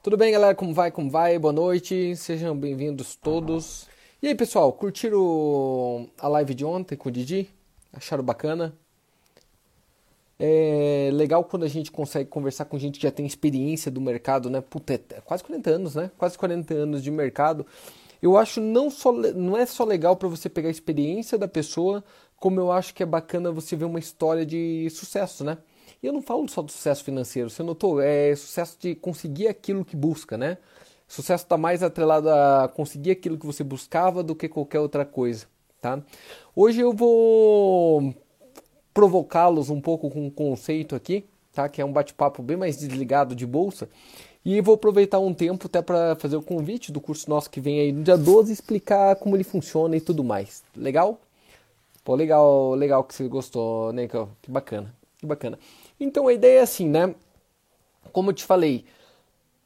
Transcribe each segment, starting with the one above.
Tudo bem, galera? Como vai? Como vai? Boa noite. Sejam bem-vindos todos. E aí, pessoal, curtiram a live de ontem com o Didi? Acharam bacana? É legal quando a gente consegue conversar com gente que já tem experiência do mercado, né? Puta, é quase 40 anos, né? Quase 40 anos de mercado. Eu acho não só não é só legal para você pegar a experiência da pessoa, como eu acho que é bacana você ver uma história de sucesso, né? E eu não falo só do sucesso financeiro, você notou? É sucesso de conseguir aquilo que busca, né? Sucesso está mais atrelado a conseguir aquilo que você buscava do que qualquer outra coisa, tá? Hoje eu vou provocá-los um pouco com um conceito aqui, tá? Que é um bate-papo bem mais desligado de bolsa. E vou aproveitar um tempo até para fazer o convite do curso nosso que vem aí no dia 12 explicar como ele funciona e tudo mais. Legal? Pô, legal, legal que você gostou, né? Que bacana, que bacana. Então a ideia é assim, né? Como eu te falei,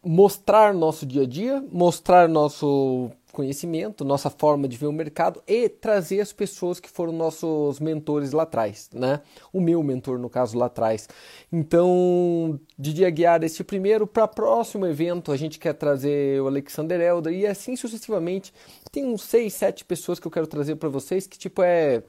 mostrar nosso dia a dia, mostrar nosso conhecimento, nossa forma de ver o mercado e trazer as pessoas que foram nossos mentores lá atrás, né? O meu mentor, no caso, lá atrás. Então, Didi Aguiar, este primeiro, para próximo evento, a gente quer trazer o Alexander Elder e assim sucessivamente. Tem uns seis, sete pessoas que eu quero trazer para vocês, que tipo é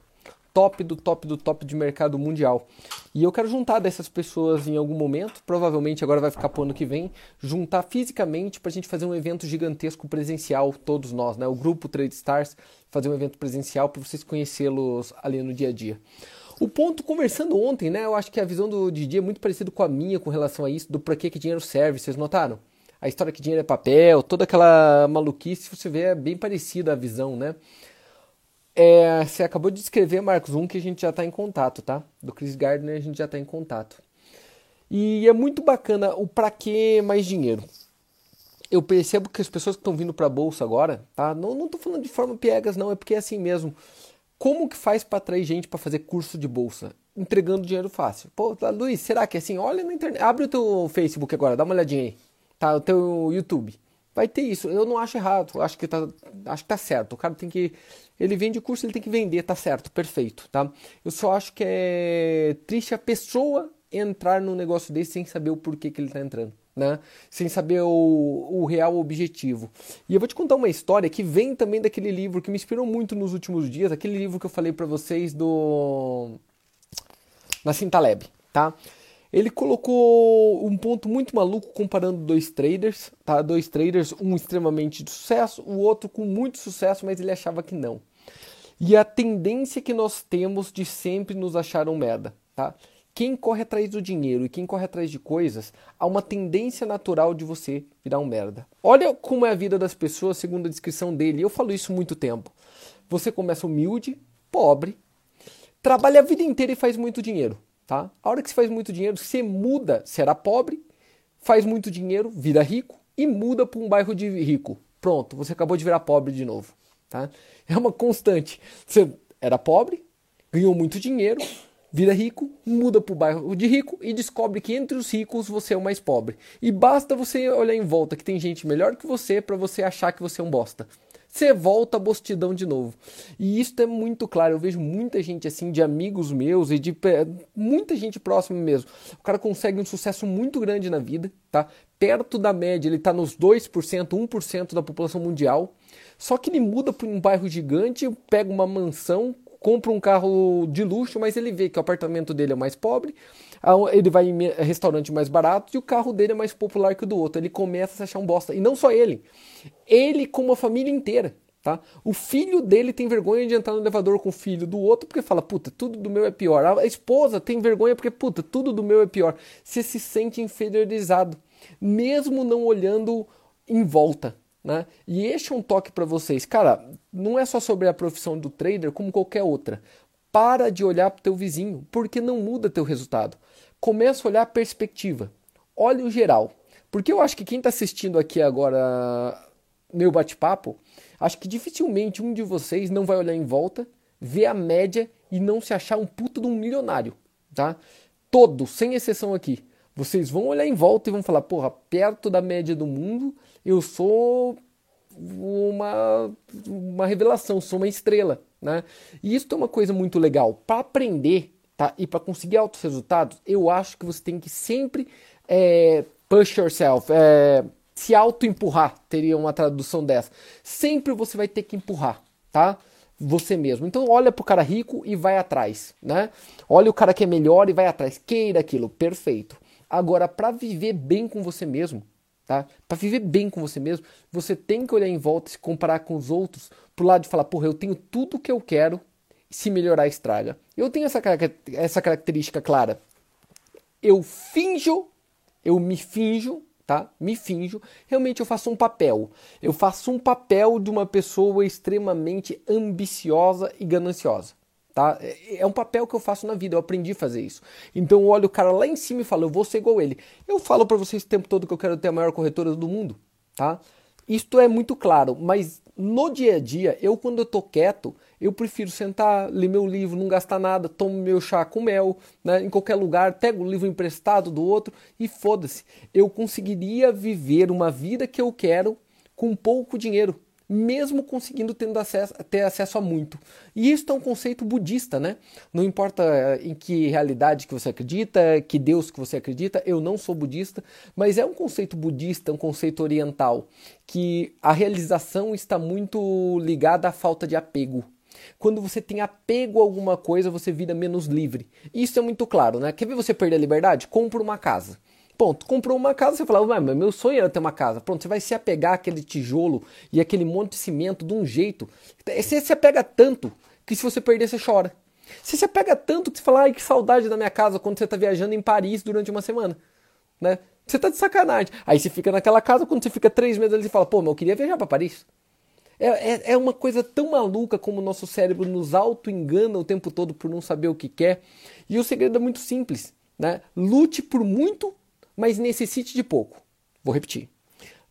top do top do top de mercado mundial. E eu quero juntar dessas pessoas em algum momento, provavelmente agora vai ficar para o ano que vem, juntar fisicamente para a gente fazer um evento gigantesco presencial, todos nós, né? O grupo Trade Stars, fazer um evento presencial para vocês conhecê-los ali no dia a dia. O ponto, conversando ontem, né? Eu acho que a visão do Didi é muito parecida com a minha com relação a isso, do para que, que dinheiro serve, vocês notaram? A história que dinheiro é papel, toda aquela maluquice, você vê, é bem parecida a visão, né? É, você acabou de escrever, Marcos, um que a gente já está em contato, tá? Do Chris Gardner a gente já está em contato. E é muito bacana o para que mais dinheiro. Eu percebo que as pessoas que estão vindo para a bolsa agora, tá? Não, não falando de forma piegas, não, é porque é assim mesmo. Como que faz para atrair gente para fazer curso de bolsa? Entregando dinheiro fácil. Pô, Luiz, será que é assim? Olha na internet, abre o teu Facebook agora, dá uma olhadinha aí. Tá, o teu YouTube. Vai ter isso. Eu não acho errado. Acho que tá, acho que tá certo. O cara tem que ele vende curso, ele tem que vender, tá certo, perfeito, tá? Eu só acho que é triste a pessoa entrar num negócio desse sem saber o porquê que ele tá entrando. Né? Sem saber o, o, real objetivo. E eu vou te contar uma história que vem também daquele livro que me inspirou muito nos últimos dias, aquele livro que eu falei para vocês do Nassim Taleb, tá? Ele colocou um ponto muito maluco comparando dois traders, tá? Dois traders, um extremamente de sucesso, o outro com muito sucesso, mas ele achava que não. E a tendência que nós temos de sempre nos achar um merda, tá? Quem corre atrás do dinheiro e quem corre atrás de coisas, há uma tendência natural de você virar um merda. Olha como é a vida das pessoas segundo a descrição dele. Eu falo isso muito tempo. Você começa humilde, pobre, trabalha a vida inteira e faz muito dinheiro. Tá? A hora que você faz muito dinheiro, você muda, será pobre, faz muito dinheiro, vira rico e muda para um bairro de rico. Pronto, você acabou de virar pobre de novo. Tá? É uma constante. Você era pobre, ganhou muito dinheiro, vira rico, muda para o bairro de rico e descobre que entre os ricos você é o mais pobre. E basta você olhar em volta que tem gente melhor que você para você achar que você é um bosta você volta a bostidão de novo. E isso é muito claro. Eu vejo muita gente assim, de amigos meus e de muita gente próxima mesmo. O cara consegue um sucesso muito grande na vida, tá? Perto da média, ele tá nos 2%, 1% da população mundial. Só que ele muda para um bairro gigante, pega uma mansão, compra um carro de luxo, mas ele vê que o apartamento dele é mais pobre, ele vai em restaurante mais barato e o carro dele é mais popular que o do outro. Ele começa a se achar um bosta. E não só ele, ele como a família inteira. Tá? O filho dele tem vergonha de entrar no elevador com o filho do outro porque fala, puta, tudo do meu é pior. A esposa tem vergonha porque, puta, tudo do meu é pior. Você se sente inferiorizado, mesmo não olhando em volta. Né? E este é um toque para vocês. Cara, não é só sobre a profissão do trader, como qualquer outra. Para de olhar para o teu vizinho, porque não muda teu resultado. Começa a olhar a perspectiva. Olha o geral. Porque eu acho que quem está assistindo aqui agora meu bate-papo, acho que dificilmente um de vocês não vai olhar em volta, ver a média e não se achar um puto de um milionário, tá? Todos, sem exceção aqui. Vocês vão olhar em volta e vão falar, porra, perto da média do mundo, eu sou uma, uma revelação, sou uma estrela. Né? E isso é uma coisa muito legal. Para aprender tá? e para conseguir altos resultados, eu acho que você tem que sempre é, push yourself, é, se auto-empurrar, teria uma tradução dessa. Sempre você vai ter que empurrar, tá? Você mesmo. Então olha pro cara rico e vai atrás, né? Olha o cara que é melhor e vai atrás. Queira aquilo, perfeito. Agora, para viver bem com você mesmo, tá? Para viver bem com você mesmo, você tem que olhar em volta e se comparar com os outros pro lado de falar, porra, eu tenho tudo que eu quero, se melhorar estraga. Eu tenho essa, essa característica clara. Eu finjo, eu me finjo, tá? Me finjo, realmente eu faço um papel. Eu faço um papel de uma pessoa extremamente ambiciosa e gananciosa. Tá? É, é um papel que eu faço na vida, eu aprendi a fazer isso. Então eu olho o cara lá em cima e falo, eu vou ser igual ele. Eu falo para vocês o tempo todo que eu quero ter a maior corretora do mundo, tá? Isto é muito claro, mas no dia a dia, eu quando eu tô quieto, eu prefiro sentar, ler meu livro, não gastar nada, tomo meu chá com mel, né, em qualquer lugar, pego o livro emprestado do outro e foda-se. Eu conseguiria viver uma vida que eu quero com pouco dinheiro mesmo conseguindo tendo acesso, ter acesso a muito. E isso é um conceito budista, né? Não importa eh, em que realidade que você acredita, que Deus que você acredita, eu não sou budista, mas é um conceito budista, um conceito oriental, que a realização está muito ligada à falta de apego. Quando você tem apego a alguma coisa, você vira menos livre. Isso é muito claro, né? Quer ver você perder a liberdade? Compra uma casa. Ponto. Comprou uma casa, você fala, mas meu sonho era ter uma casa. Pronto, você vai se apegar àquele tijolo e aquele monte de cimento de um jeito. Você se apega tanto que se você perder, você chora. Você se apega tanto que você fala, ai, que saudade da minha casa quando você está viajando em Paris durante uma semana. Né? Você tá de sacanagem. Aí você fica naquela casa, quando você fica três meses ali, você fala, pô, mas eu queria viajar para Paris. É, é, é, uma coisa tão maluca como o nosso cérebro nos auto-engana o tempo todo por não saber o que quer. E o segredo é muito simples. Né? Lute por muito mas necessite de pouco. Vou repetir.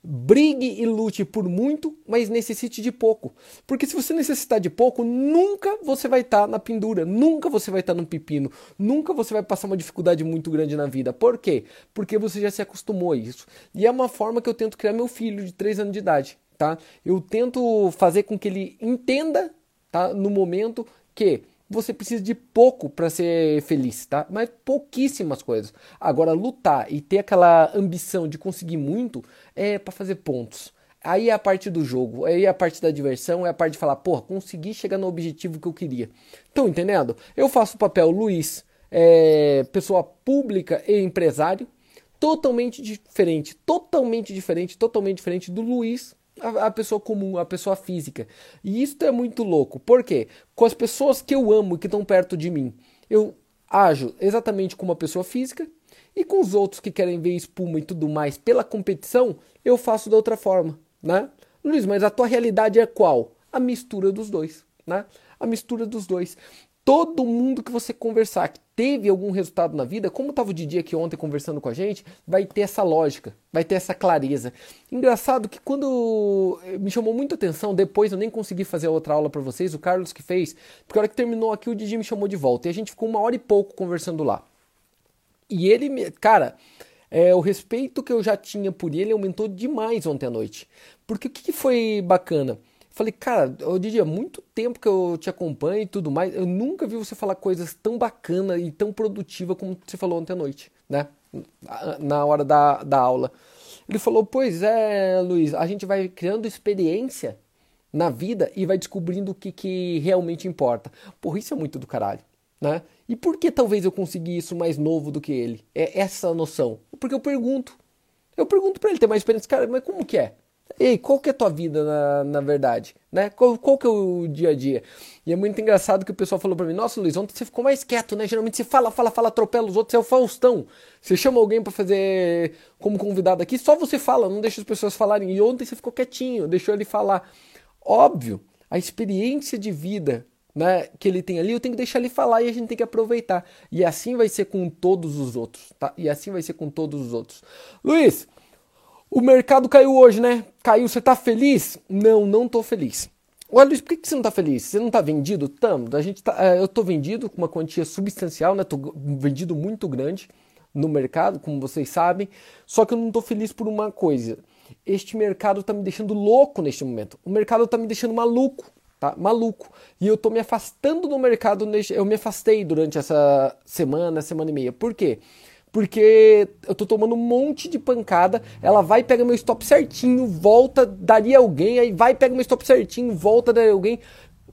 Brigue e lute por muito, mas necessite de pouco. Porque se você necessitar de pouco, nunca você vai estar tá na pendura, nunca você vai estar tá no pepino, nunca você vai passar uma dificuldade muito grande na vida. Por quê? Porque você já se acostumou a isso. E é uma forma que eu tento criar meu filho de 3 anos de idade, tá? Eu tento fazer com que ele entenda, tá? No momento que você precisa de pouco para ser feliz, tá? Mas pouquíssimas coisas. Agora, lutar e ter aquela ambição de conseguir muito é para fazer pontos. Aí é a parte do jogo, aí é a parte da diversão, é a parte de falar, porra, consegui chegar no objetivo que eu queria. Estão entendendo? Eu faço o papel Luiz, é, pessoa pública e empresário, totalmente diferente, totalmente diferente, totalmente diferente do Luiz a, a, pessoa comum, a pessoa física. E isso é muito louco. Por quê? Com as pessoas que eu amo e que estão perto de mim, eu ajo exatamente como uma pessoa física. E com os outros que querem ver espuma e tudo mais pela competição, eu faço da outra forma, né? Luiz, mas a tua realidade é qual? A mistura dos dois, né? A mistura dos dois todo mundo que você conversar que teve algum resultado na vida, como estava o Didi aqui ontem conversando com a gente, vai ter essa lógica, vai ter essa clareza. Engraçado que quando me chamou muita atenção, depois eu nem consegui fazer outra aula para vocês, o Carlos que fez, porque a hora que terminou aqui o Didi me chamou de volta e a gente ficou uma hora e pouco conversando lá. E ele, cara, é, o respeito que eu já tinha por ele aumentou demais ontem à noite. Porque o que, que foi bacana? Falei, cara, eu diria, muito tempo que eu te acompanho e tudo mais, eu nunca vi você falar coisas tão bacana e tão produtiva como você falou ontem à noite, né? Na hora da, da aula. Ele falou, pois é, Luiz, a gente vai criando experiência na vida e vai descobrindo o que, que realmente importa. Porra, isso é muito do caralho, né? E por que talvez eu consegui isso mais novo do que ele? É essa noção. Porque eu pergunto. Eu pergunto para ele ter mais experiência. Cara, mas como que é? Ei, qual que é a tua vida na, na verdade? Né? Qual, qual que é o dia a dia? E é muito engraçado que o pessoal falou para mim, nossa Luiz, ontem você ficou mais quieto, né? Geralmente você fala, fala, fala, atropela os outros, você é o Faustão. Você chama alguém para fazer como convidado aqui, só você fala, não deixa as pessoas falarem. E ontem você ficou quietinho, deixou ele falar. Óbvio, a experiência de vida né, que ele tem ali, eu tenho que deixar ele falar e a gente tem que aproveitar. E assim vai ser com todos os outros, tá? E assim vai ser com todos os outros. Luiz, o mercado caiu hoje, né? Caiu, você tá feliz? Não, não tô feliz. Olha, Luiz, por que você não tá feliz? Você não tá vendido? Tamo. A gente tá, é, eu tô vendido com uma quantia substancial, né? Tô vendido muito grande no mercado, como vocês sabem. Só que eu não tô feliz por uma coisa. Este mercado tá me deixando louco neste momento. O mercado tá me deixando maluco, tá? Maluco. E eu tô me afastando do mercado. Eu me afastei durante essa semana, semana e meia. Por quê? porque eu tô tomando um monte de pancada, ela vai, pega meu stop certinho, volta, daria alguém, aí vai, pega meu stop certinho, volta, daria alguém,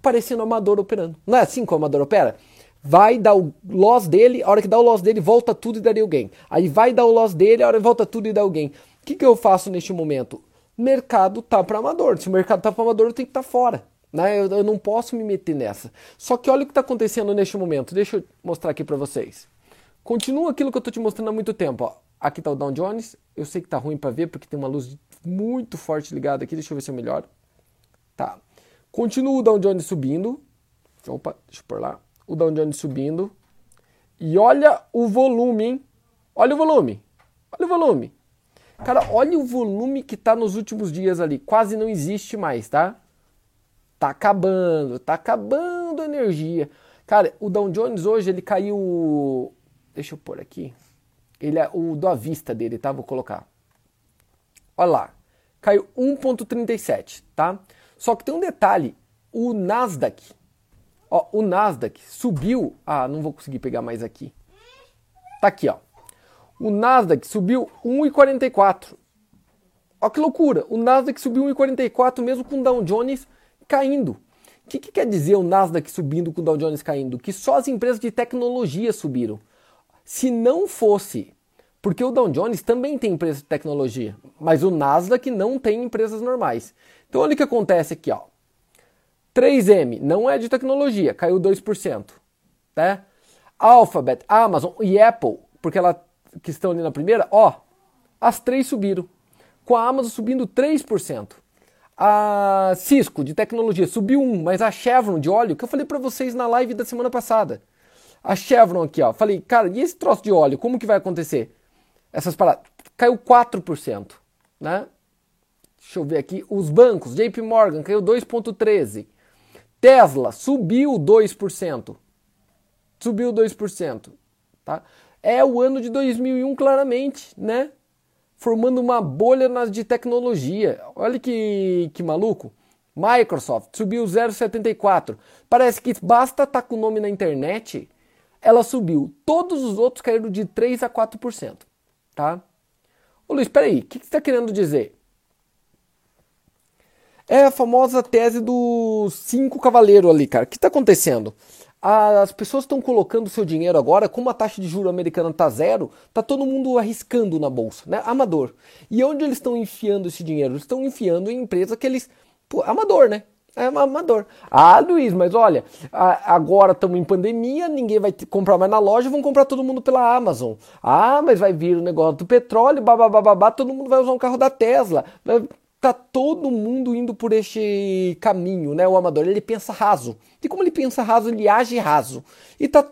parecendo amador operando. Não é assim que o amador opera? Vai dar o loss dele, a hora que dá o loss dele, volta tudo e daria alguém. Aí vai dar o loss dele, a hora que volta tudo e dá alguém. O que, que eu faço neste momento? Mercado tá para amador. Se o mercado tá para amador, eu tenho que estar tá fora. Né? Eu, eu, não posso me meter nessa. Só que olha o que está acontecendo neste momento. Deixa eu mostrar aqui para vocês. Continua aquilo que eu estou te mostrando há muito tempo. Ó. Aqui está o Dow Jones. Eu sei que está ruim para ver porque tem uma luz muito forte ligada aqui. Deixa eu ver se eu melhoro. Tá. Continua o Dow Jones subindo. Opa, deixa eu pôr lá. O Dow Jones subindo. E olha o volume, hein? Olha o volume. Olha o volume. Cara, olha o volume que está nos últimos dias ali. Quase não existe mais, tá? Tá acabando, tá acabando a energia. Cara, o Dow Jones hoje ele caiu. Deixa eu pôr aqui. Ele é o do vista dele, tá? Vou colocar. Olha lá. Caiu 1,37, tá? Só que tem um detalhe. O Nasdaq. Ó, o Nasdaq subiu. Ah, não vou conseguir pegar mais aqui. Tá aqui, ó. O Nasdaq subiu 1,44. Ó que loucura. O Nasdaq subiu 1,44 mesmo com o Dow Jones caindo. O que, que, quer dizer o Nasdaq subindo com o Dow Jones caindo? Que só as empresas de tecnologia subiram. Se não fosse, porque o Dow Jones também tem empresas de tecnologia, mas o Nasdaq não tem empresas normais. Então olha o que acontece aqui, ó. 3M não é de tecnologia, caiu 2%, tá? Alphabet, Amazon e Apple, porque ela que estão ali na primeira, ó, as três subiram. Com a Amazon subindo 3%. A Cisco de tecnologia subiu um, mas a Chevron de óleo, que eu falei para vocês na live da semana passada. A Chevron aqui, ó. Falei, cara, e esse troço de óleo, como que vai acontecer? Essas paradas. Caiu 4%, né? Deixa eu ver aqui. Os bancos, JP Morgan caiu 2,13%. Tesla subiu 2%. Subiu 2%. Tá? É o ano de 2001, claramente, né? formando uma bolha nas de tecnologia. Olha que, que maluco. Microsoft subiu 0,74. Parece que basta estar tá com o nome na internet, ela subiu. Todos os outros caíram de 3 a 4%. Tá? Ô Luiz, peraí, o que, que você está querendo dizer? É a famosa tese dos cinco cavaleiros ali, cara. O que está acontecendo? as pessoas estão colocando seu dinheiro agora, como a taxa de juro americana está zero, tá todo mundo arriscando na bolsa, né? Amador. E onde eles estão enfiando esse dinheiro? Eles estão enfiando em empresa que eles. Pô, amador, né? É amador. Ah, Luiz, mas olha, agora estamos em pandemia, ninguém vai comprar mais na loja, vão comprar todo mundo pela Amazon. Ah, mas vai vir o negócio do petróleo, babá, todo mundo vai usar um carro da Tesla tá todo mundo indo por este caminho, né? O amador, ele pensa raso. E como ele pensa raso, ele age raso. E tá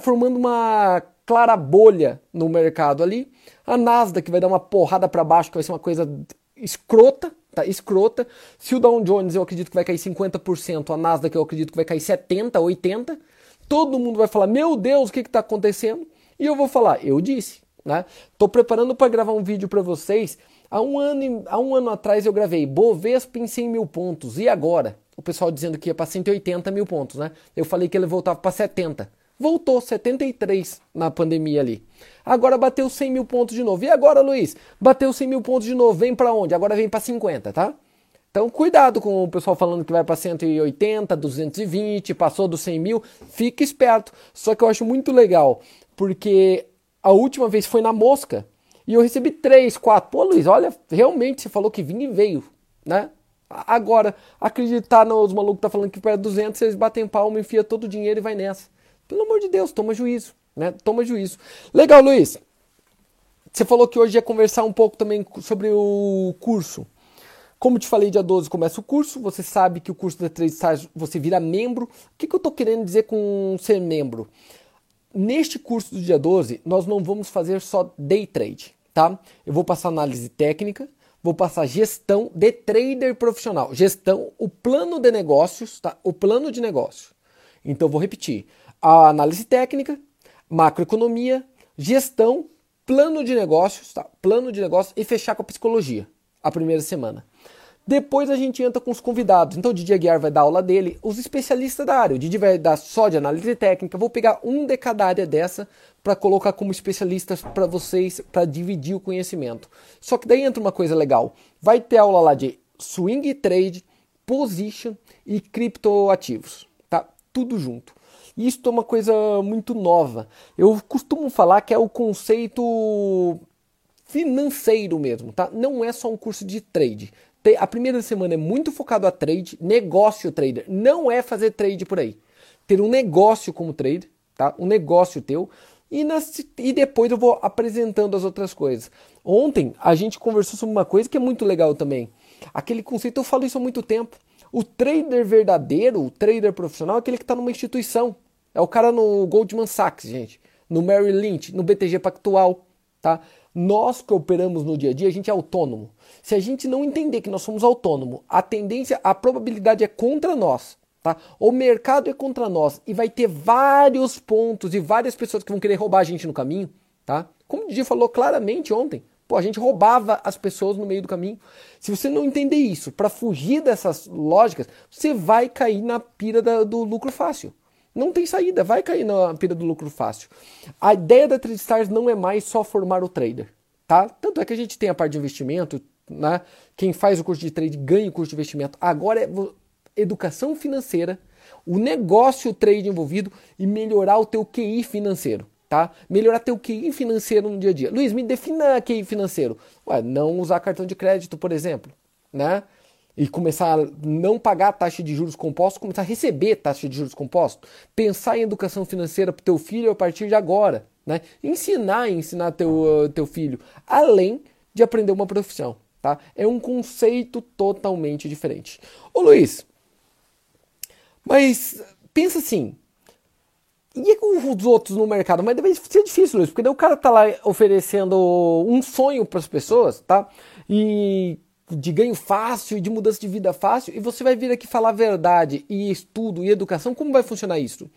formando uma clara bolha no mercado ali. A Nasdaq vai dar uma porrada para baixo, que vai ser uma coisa escrota, tá? Escrota. Se o Dow Jones eu acredito que vai cair 50%, a Nasdaq eu acredito que vai cair 70, 80. Todo mundo vai falar: "Meu Deus, o que que tá acontecendo?" E eu vou falar: "Eu disse", né? Preparando para gravar um vídeo para vocês Há um, ano, há um ano atrás eu gravei Bovespa em 100 mil pontos. E agora? O pessoal dizendo que ia para 180 mil pontos, né? Eu falei que ele voltava para 70. Voltou 73 na pandemia ali. Agora bateu 100 mil pontos de novo. E agora, Luiz? Bateu 100 mil pontos de novo. Vem para onde? Agora vem para 50, tá? Então, cuidado com o pessoal falando que vai para 180, 220, passou dos 100 mil. Fique esperto. Só que eu acho muito legal, porque a última vez foi na mosca. E eu recebi três, quatro. Pô, Luiz, olha, realmente você falou que vinha e veio, né? Agora, acreditar nos malucos que tá falando que para 200, eles batem palma, enfia todo o dinheiro e vai nessa. Pelo amor de Deus, toma juízo, né? Toma juízo. Legal, Luiz. Você falou que hoje ia conversar um pouco também sobre o curso. Como te falei, dia 12 começa o curso. Você sabe que o curso da Trade Stars você vira membro. O que, que eu estou querendo dizer com ser membro? Neste curso do dia 12, nós não vamos fazer só day trade, tá? Eu vou passar análise técnica, vou passar gestão de trader profissional, gestão, o plano de negócios, tá? O plano de negócio. Então vou repetir: a análise técnica, macroeconomia, gestão, plano de negócios, tá? Plano de negócios e fechar com a psicologia a primeira semana. Depois a gente entra com os convidados. Então o Didi Aguiar vai dar aula dele, os especialistas da área. O Didi vai dar só de análise técnica. Vou pegar um de cada área dessa para colocar como especialistas para vocês, para dividir o conhecimento. Só que daí entra uma coisa legal. Vai ter aula lá de swing trade, position e criptoativos, tá? Tudo junto. Isso é uma coisa muito nova. Eu costumo falar que é o conceito financeiro mesmo, tá? Não é só um curso de trade. A primeira semana é muito focado a trade, negócio trader. Não é fazer trade por aí. Ter um negócio como trader, tá? Um negócio teu. E, nas, e depois eu vou apresentando as outras coisas. Ontem a gente conversou sobre uma coisa que é muito legal também. Aquele conceito, eu falo isso há muito tempo. O trader verdadeiro, o trader profissional, é aquele que está numa instituição. É o cara no Goldman Sachs, gente. No Merrill Lynch, no BTG Pactual, tá? Nós que operamos no dia a dia, a gente é autônomo. Se a gente não entender que nós somos autônomos, a tendência, a probabilidade é contra nós. Tá? O mercado é contra nós e vai ter vários pontos e várias pessoas que vão querer roubar a gente no caminho. Tá? Como o Didi falou claramente ontem, pô, a gente roubava as pessoas no meio do caminho. Se você não entender isso, para fugir dessas lógicas, você vai cair na pira da, do lucro fácil. Não tem saída, vai cair na pira do lucro fácil. A ideia da TradeStars não é mais só formar o trader, tá? Tanto é que a gente tem a parte de investimento, né? Quem faz o curso de trade ganha o curso de investimento. Agora é educação financeira, o negócio o trade envolvido e melhorar o teu QI financeiro, tá? Melhorar teu QI financeiro no dia a dia. Luiz, me defina QI financeiro. Ué, não usar cartão de crédito, por exemplo, né? E começar a não pagar a taxa de juros compostos, começar a receber taxa de juros compostos, pensar em educação financeira para o teu filho a partir de agora, né? Ensinar, ensinar teu teu filho, além de aprender uma profissão, tá? É um conceito totalmente diferente. Ô Luiz, mas pensa assim, e com os outros no mercado? Mas deve ser difícil, Luiz, porque daí o cara tá lá oferecendo um sonho para as pessoas, tá? E de ganho fácil, de mudança de vida fácil, e você vai vir aqui falar verdade e estudo e educação, como vai funcionar isso?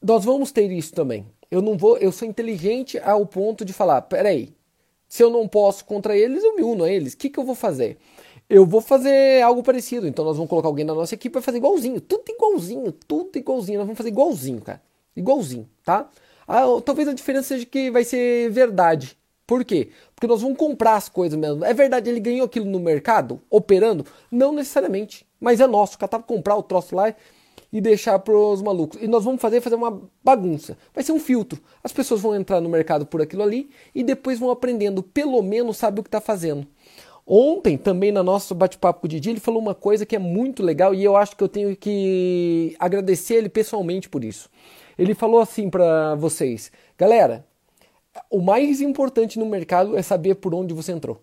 Nós vamos ter isso também. Eu não vou, eu sou inteligente ao ponto de falar, peraí, se eu não posso contra eles, eu me uno a eles. O que, que eu vou fazer? Eu vou fazer algo parecido. Então nós vamos colocar alguém na nossa equipe para fazer igualzinho, tudo igualzinho, tudo igualzinho. Nós vamos fazer igualzinho, cara, igualzinho, tá? Ah, talvez a diferença seja que vai ser verdade. Por quê? Porque nós vamos comprar as coisas mesmo. É verdade, ele ganhou aquilo no mercado, operando? Não necessariamente. Mas é nosso. O cara tá comprar o troço lá e deixar pros malucos. E nós vamos fazer fazer uma bagunça. Vai ser um filtro. As pessoas vão entrar no mercado por aquilo ali e depois vão aprendendo. Pelo menos sabe o que está fazendo. Ontem, também na nosso bate-papo com o Didi, ele falou uma coisa que é muito legal e eu acho que eu tenho que agradecer ele pessoalmente por isso. Ele falou assim para vocês: galera, o mais importante no mercado é saber por onde você entrou.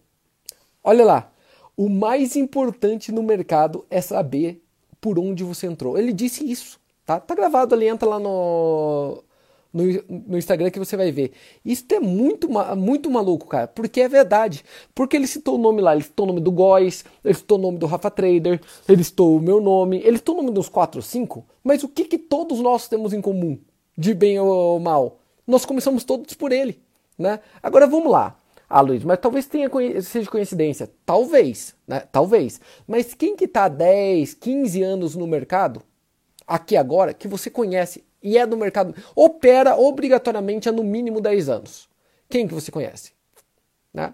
Olha lá, o mais importante no mercado é saber por onde você entrou. Ele disse isso, tá? Tá gravado ali, entra lá no, no, no Instagram que você vai ver. Isso é muito, muito maluco, cara, porque é verdade. Porque ele citou o nome lá, ele citou o nome do Góis, ele citou o nome do Rafa Trader, ele citou o meu nome, ele citou o nome dos 4 ou 5, mas o que, que todos nós temos em comum, de bem ou mal? Nós começamos todos por ele. Né? Agora vamos lá. Ah, Luiz, mas talvez tenha seja coincidência. Talvez, né? Talvez. Mas quem que está 10, 15 anos no mercado, aqui agora, que você conhece e é do mercado, opera obrigatoriamente há no mínimo 10 anos. Quem que você conhece? Né?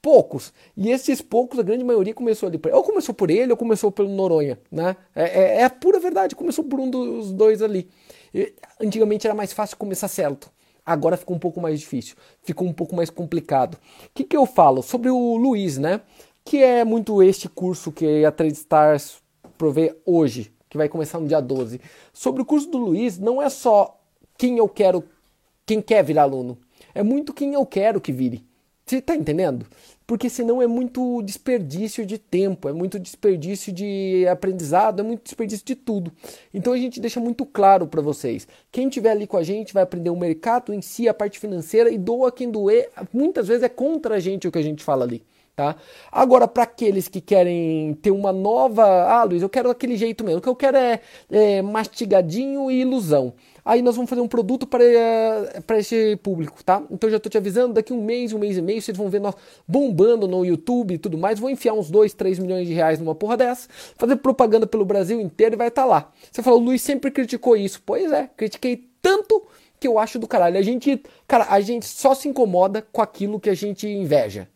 Poucos. E esses poucos, a grande maioria começou ali. Ou começou por ele, ou começou pelo Noronha. Né? É, é, é a pura verdade, começou por um dos dois ali. E, antigamente era mais fácil começar certo. Agora ficou um pouco mais difícil, ficou um pouco mais complicado. O que, que eu falo? Sobre o Luiz, né? Que é muito este curso que a Trade Stars provê hoje, que vai começar no dia 12. Sobre o curso do Luiz, não é só quem eu quero, quem quer virar aluno. É muito quem eu quero que vire. Você está entendendo? Porque senão é muito desperdício de tempo, é muito desperdício de aprendizado, é muito desperdício de tudo. Então a gente deixa muito claro para vocês: quem estiver ali com a gente vai aprender o mercado em si, a parte financeira e doa quem doer. Muitas vezes é contra a gente o que a gente fala ali. Tá? Agora, para aqueles que querem ter uma nova. Ah, Luiz, eu quero daquele jeito mesmo. O que eu quero é, é mastigadinho e ilusão. Aí nós vamos fazer um produto para, eh, esse público, tá? Então já estou te avisando, daqui um mês, um mês e meio, vocês vão ver nós bombando no YouTube e tudo mais, vou enfiar uns 2, 3 milhões de reais numa porra dessa, fazer propaganda pelo Brasil inteiro e vai estar tá lá. Você falou, o Luiz sempre criticou isso. Pois é, critiquei tanto que eu acho do caralho. A gente, cara, a gente só se incomoda com aquilo que a gente inveja.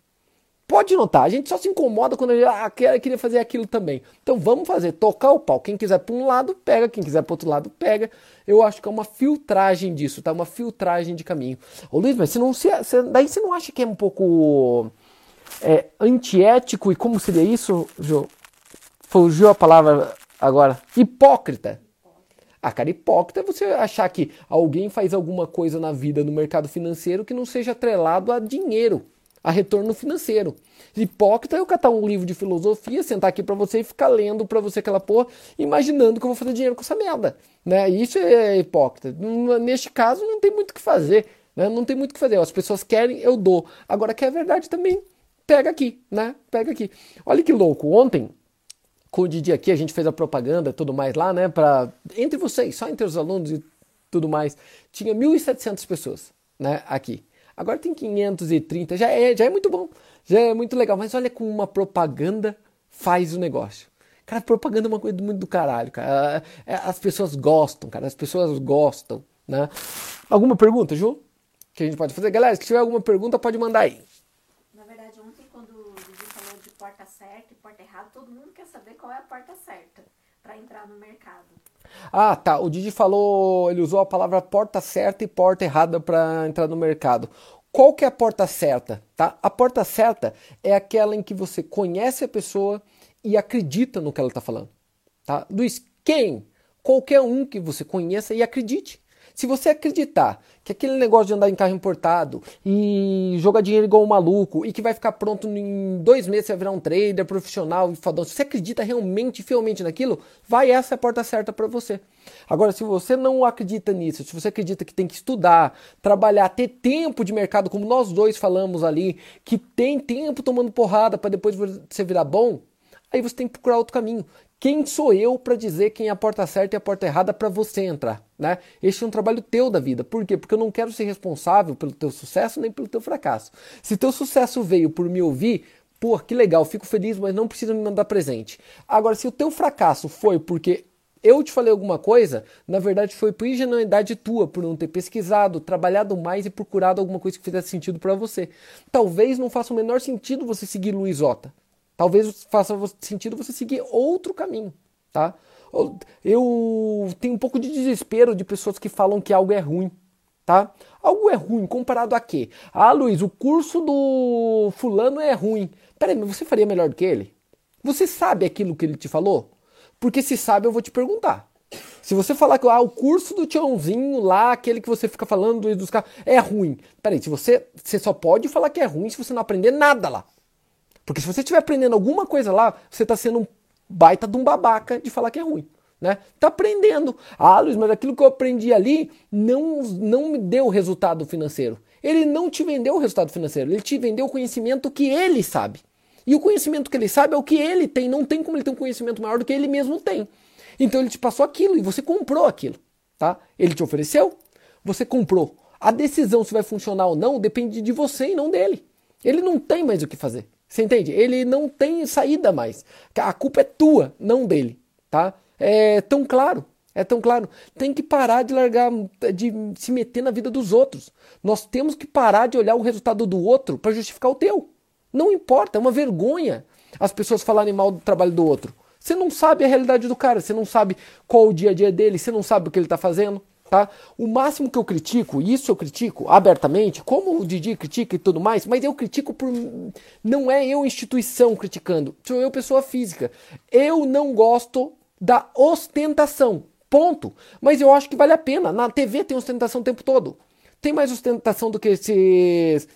Pode notar, a gente só se incomoda quando gente ah, queria fazer aquilo também. Então vamos fazer, tocar o pau. Quem quiser para um lado, pega. Quem quiser para outro lado, pega. Eu acho que é uma filtragem disso, tá? Uma filtragem de caminho. Ô Luiz, mas você não se, você, daí você não acha que é um pouco é, antiético e como seria isso, Jô? Fugiu a palavra agora. Hipócrita. Ah, cara, hipócrita é você achar que alguém faz alguma coisa na vida no mercado financeiro que não seja atrelado a dinheiro a retorno financeiro. Hipócrita é eu catar um livro de filosofia, sentar aqui para você e ficar lendo para você aquela porra, imaginando que eu vou fazer dinheiro com essa merda. Né? Isso é hipócrita. Neste caso, não tem muito o que fazer. Né? Não tem muito o que fazer. As pessoas querem, eu dou. Agora, que é verdade também, pega aqui. né? Pega aqui. Olha que louco. Ontem, com o Didi aqui, a gente fez a propaganda tudo mais lá, né? Pra, entre vocês, só entre os alunos e tudo mais. Tinha 1.700 pessoas né, aqui. Agora tem 530, já é, já é muito bom, já é muito legal. Mas olha como uma propaganda faz o negócio. Cara, propaganda é uma coisa muito do caralho, cara. É, as pessoas gostam, cara. As pessoas gostam, né? Alguma pergunta, Ju? Que a gente pode fazer? Galera, se tiver alguma pergunta, pode mandar aí. Na verdade, ontem, quando o Didi falou de porta certa e porta errada, todo mundo quer saber qual é a porta certa para entrar no mercado. Ah, tá. O Didi falou, ele usou a palavra porta certa e porta errada para entrar no mercado. Qual que é a porta certa, tá? A porta certa é aquela em que você conhece a pessoa e acredita no que ela está falando, tá? Luiz, quem? Qualquer um que você conheça e acredite. Se você acreditar que aquele negócio de andar em carro importado e jogar dinheiro igual um maluco e que vai ficar pronto em dois meses, você vai virar um trader profissional e fadão, se você acredita realmente, fielmente naquilo, vai essa é a porta certa para você. Agora, se você não acredita nisso, se você acredita que tem que estudar, trabalhar, ter tempo de mercado, como nós dois falamos ali, que tem tempo tomando porrada para depois você virar bom, aí você tem que procurar outro caminho. Quem sou eu para dizer quem é a porta certa e a porta errada para você entrar? Né? Este é um trabalho teu da vida. Por quê? Porque eu não quero ser responsável pelo teu sucesso nem pelo teu fracasso. Se teu sucesso veio por me ouvir, pô, que legal, fico feliz, mas não precisa me mandar presente. Agora, se o teu fracasso foi porque eu te falei alguma coisa, na verdade foi por ingenuidade tua, por não ter pesquisado, trabalhado mais e procurado alguma coisa que fizesse sentido para você. Talvez não faça o menor sentido você seguir Luiz Ota. Talvez faça sentido você seguir outro caminho, tá? Eu tenho um pouco de desespero de pessoas que falam que algo é ruim, tá? Algo é ruim comparado a quê? Ah, Luiz, o curso do fulano é ruim. Peraí, mas você faria melhor do que ele? Você sabe aquilo que ele te falou? Porque se sabe, eu vou te perguntar. Se você falar que ah, o curso do Tiãozinho lá, aquele que você fica falando dos carros, é ruim. Peraí, se você, você só pode falar que é ruim se você não aprender nada lá. Porque se você estiver aprendendo alguma coisa lá, você está sendo um baita de um babaca de falar que é ruim. Né? Tá aprendendo. Ah, Luiz, mas aquilo que eu aprendi ali não, não me deu resultado financeiro. Ele não te vendeu o resultado financeiro, ele te vendeu o conhecimento que ele sabe. E o conhecimento que ele sabe é o que ele tem, não tem como ele ter um conhecimento maior do que ele mesmo tem. Então ele te passou aquilo e você comprou aquilo, tá? Ele te ofereceu, você comprou. A decisão se vai funcionar ou não depende de você e não dele. Ele não tem mais o que fazer. Você entende? Ele não tem saída mais. A culpa é tua, não dele, tá? É tão claro. É tão claro. Tem que parar de largar, de se meter na vida dos outros. Nós temos que parar de olhar o resultado do outro para justificar o teu. Não importa, é uma vergonha as pessoas falarem mal do trabalho do outro. Você não sabe a realidade do cara, você não sabe qual o dia a dia dele, você não sabe o que ele está fazendo tá? O máximo que eu critico, isso eu critico abertamente, como o Didi critica e tudo mais, mas eu critico por. Não é eu, instituição, criticando, sou eu, pessoa física. Eu não gosto da ostentação. Ponto. Mas eu acho que vale a pena. Na TV tem ostentação o tempo todo. Tem mais ostentação do que esses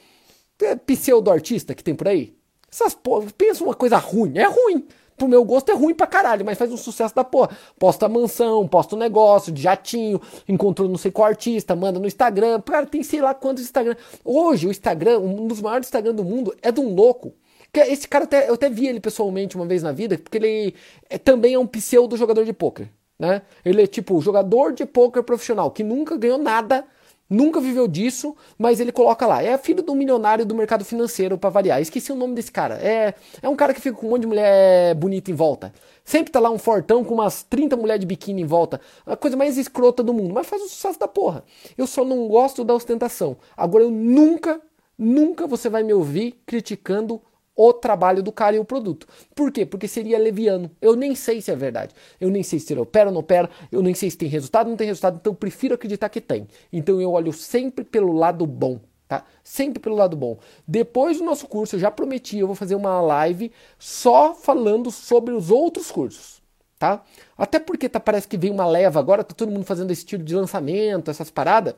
é, pseudo-artista que tem por aí? Essas porra, pensa uma coisa ruim. É ruim pro meu gosto é ruim pra caralho, mas faz um sucesso da porra. Posta mansão, posta um negócio de jatinho, encontrou não sei qual artista, manda no Instagram. Cara, tem sei lá quantos Instagram. Hoje o Instagram, um dos maiores Instagram do mundo, é de um louco. Esse cara, até, eu até vi ele pessoalmente uma vez na vida, porque ele é, também é um pseudo jogador de pôquer. Né? Ele é tipo jogador de poker profissional que nunca ganhou nada, nunca viveu disso, mas ele coloca lá. É filho do milionário do mercado financeiro, para variar. Esqueci o nome desse cara. É, é um cara que fica com um monte de mulher bonita em volta. Sempre tá lá um fortão com umas 30 mulheres de biquíni em volta. A coisa mais escrota do mundo. Mas faz o sucesso da porra. Eu só não gosto da ostentação. Agora eu nunca, nunca você vai me ouvir criticando o trabalho do cara e o produto. Por quê? Porque seria leviano. Eu nem sei se é verdade. Eu nem sei se ele opera ou não opera. Eu nem sei se tem resultado ou não tem resultado. Então eu prefiro acreditar que tem. Então eu olho sempre pelo lado bom. Tá? Sempre pelo lado bom. Depois do nosso curso, eu já prometi, eu vou fazer uma live só falando sobre os outros cursos. Tá? Até porque tá, parece que vem uma leva agora, tá todo mundo fazendo esse estilo de lançamento, essas paradas.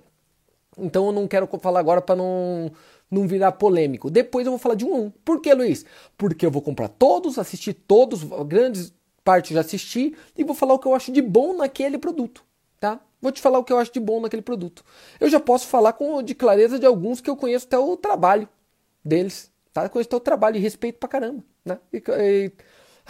Então eu não quero falar agora para não não virar polêmico. Depois eu vou falar de um a um. Por que, Luiz? Porque eu vou comprar todos, assistir todos, grandes partes já assisti, e vou falar o que eu acho de bom naquele produto, tá? Vou te falar o que eu acho de bom naquele produto. Eu já posso falar com de clareza de alguns que eu conheço até o trabalho deles, tá? Eu conheço até o trabalho e respeito pra caramba, né? E, e,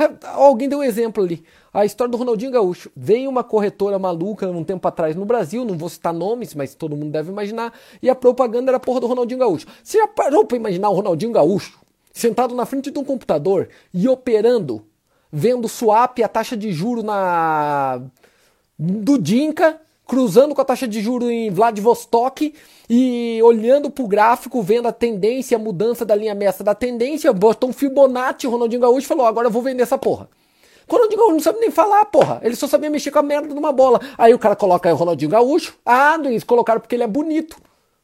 alguém deu um exemplo ali. A história do Ronaldinho Gaúcho. Veio uma corretora maluca um tempo atrás no Brasil, não vou citar nomes, mas todo mundo deve imaginar, e a propaganda era a porra do Ronaldinho Gaúcho. Você já parou pra imaginar o Ronaldinho Gaúcho sentado na frente de um computador e operando, vendo swap a taxa de juro na do Dinka, cruzando com a taxa de juro em Vladivostok e olhando pro gráfico, vendo a tendência, a mudança da linha mestra da tendência, botou um Fibonacci, o Ronaldinho Gaúcho falou, agora eu vou vender essa porra. Ronaldinho Gaúcho não sabe nem falar, porra. Ele só sabia mexer com a merda de uma bola. Aí o cara coloca aí o Ronaldinho Gaúcho. Ah, eles colocaram porque ele é bonito.